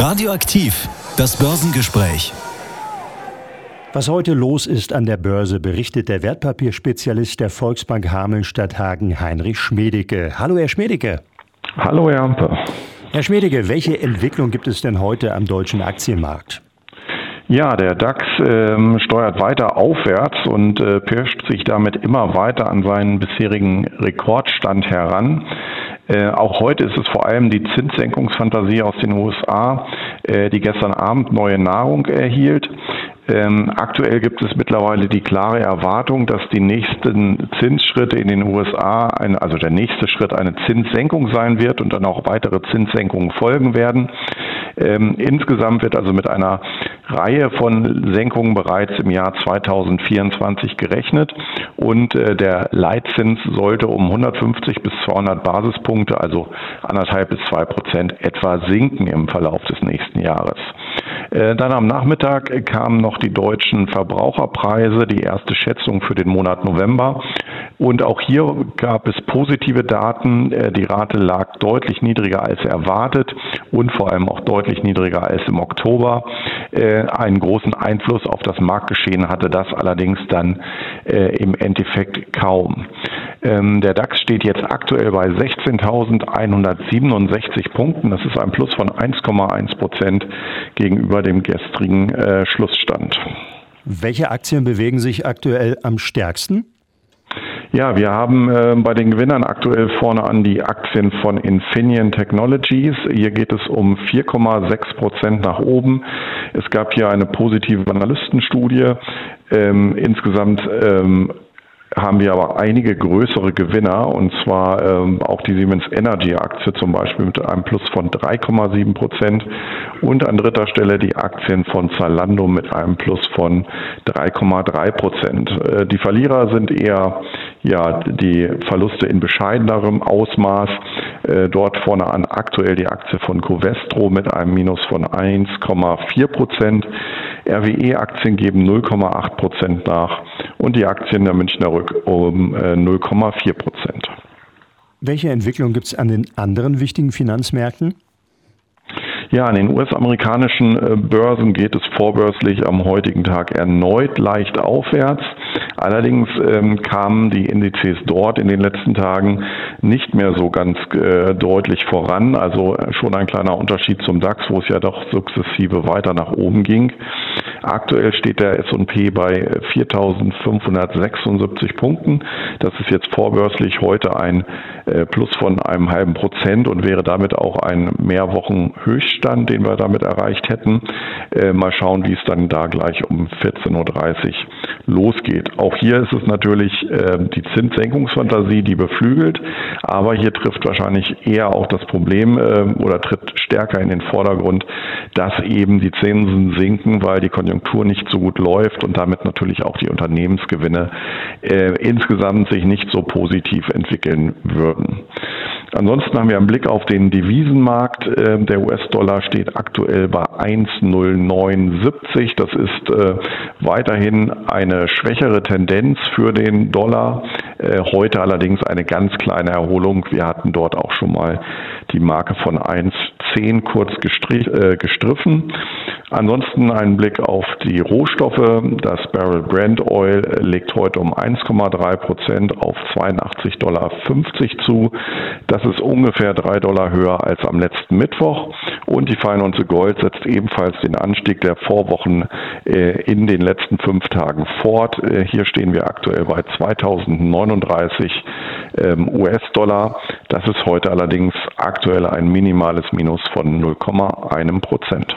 Radioaktiv, das Börsengespräch. Was heute los ist an der Börse, berichtet der Wertpapierspezialist der Volksbank Hameln-Stadthagen, Heinrich Schmedecke. Hallo, Herr Schmedecke. Hallo, Herr Amper. Herr Schmedecke, welche Entwicklung gibt es denn heute am deutschen Aktienmarkt? Ja, der DAX ähm, steuert weiter aufwärts und äh, pirscht sich damit immer weiter an seinen bisherigen Rekordstand heran. Äh, auch heute ist es vor allem die Zinssenkungsfantasie aus den USA, äh, die gestern Abend neue Nahrung erhielt. Ähm, aktuell gibt es mittlerweile die klare Erwartung, dass die nächsten Zinsschritte in den USA, ein, also der nächste Schritt eine Zinssenkung sein wird und dann auch weitere Zinssenkungen folgen werden. Ähm, insgesamt wird also mit einer Reihe von Senkungen bereits im Jahr 2024 gerechnet und äh, der Leitzins sollte um 150 bis 200 Basispunkte, also anderthalb bis zwei Prozent etwa sinken im Verlauf des nächsten Jahres. Äh, dann am Nachmittag kamen noch die deutschen Verbraucherpreise, die erste Schätzung für den Monat November. Und auch hier gab es positive Daten. Äh, die Rate lag deutlich niedriger als erwartet und vor allem auch deutlich niedriger als im Oktober. Äh, einen großen Einfluss auf das Marktgeschehen hatte das allerdings dann im Endeffekt kaum. Ähm, der DAX steht jetzt aktuell bei 16.167 Punkten. Das ist ein Plus von 1,1 Prozent gegenüber dem gestrigen äh, Schlussstand. Welche Aktien bewegen sich aktuell am stärksten? Ja, wir haben äh, bei den Gewinnern aktuell vorne an die Aktien von Infineon Technologies. Hier geht es um 4,6 Prozent nach oben. Es gab hier eine positive Analystenstudie. Ähm, insgesamt ähm, haben wir aber einige größere Gewinner und zwar ähm, auch die Siemens Energy Aktie zum Beispiel mit einem Plus von 3,7 Prozent und an dritter Stelle die Aktien von Zalando mit einem Plus von 3,3 Prozent. Äh, die Verlierer sind eher ja die Verluste in bescheidenerem Ausmaß. Äh, dort vorne an aktuell die Aktie von Covestro mit einem Minus von 1,4 Prozent. RWE-Aktien geben 0,8 Prozent nach und die Aktien der Münchner Rück um 0,4 äh, Prozent. Welche Entwicklung gibt es an den anderen wichtigen Finanzmärkten? Ja, an den US-amerikanischen äh, Börsen geht es vorbörslich am heutigen Tag erneut leicht aufwärts. Allerdings ähm, kamen die Indizes dort in den letzten Tagen nicht mehr so ganz äh, deutlich voran. Also äh, schon ein kleiner Unterschied zum DAX, wo es ja doch sukzessive weiter nach oben ging. Aktuell steht der S&P bei 4.576 Punkten. Das ist jetzt vorbörslich heute ein äh, Plus von einem halben Prozent und wäre damit auch ein Mehrwochen-Höchststand, den wir damit erreicht hätten. Äh, mal schauen, wie es dann da gleich um 14.30 Uhr losgeht. Auch hier ist es natürlich äh, die Zinssenkungsfantasie, die beflügelt, aber hier trifft wahrscheinlich eher auch das Problem äh, oder tritt stärker in den Vordergrund, dass eben die Zinsen sinken, weil die Konjunktur nicht so gut läuft und damit natürlich auch die Unternehmensgewinne äh, insgesamt sich nicht so positiv entwickeln würden. Ansonsten haben wir einen Blick auf den Devisenmarkt. Ähm, der US-Dollar steht aktuell bei 1,0970. Das ist äh, weiterhin eine schwächere Tendenz für den Dollar. Äh, heute allerdings eine ganz kleine Erholung. Wir hatten dort auch schon mal die Marke von 1,10 kurz äh, gestriffen. Ansonsten ein Blick auf die Rohstoffe. Das Barrel Brand Oil legt heute um 1,3 Prozent auf 82,50 Dollar zu. Das ist ungefähr 3 Dollar höher als am letzten Mittwoch. Und die Feinunze Gold setzt ebenfalls den Anstieg der Vorwochen äh, in den letzten fünf Tagen fort. Äh, hier stehen wir aktuell bei 2039 ähm, US-Dollar. Das ist heute allerdings aktuell ein minimales Minus von 0,1 Prozent.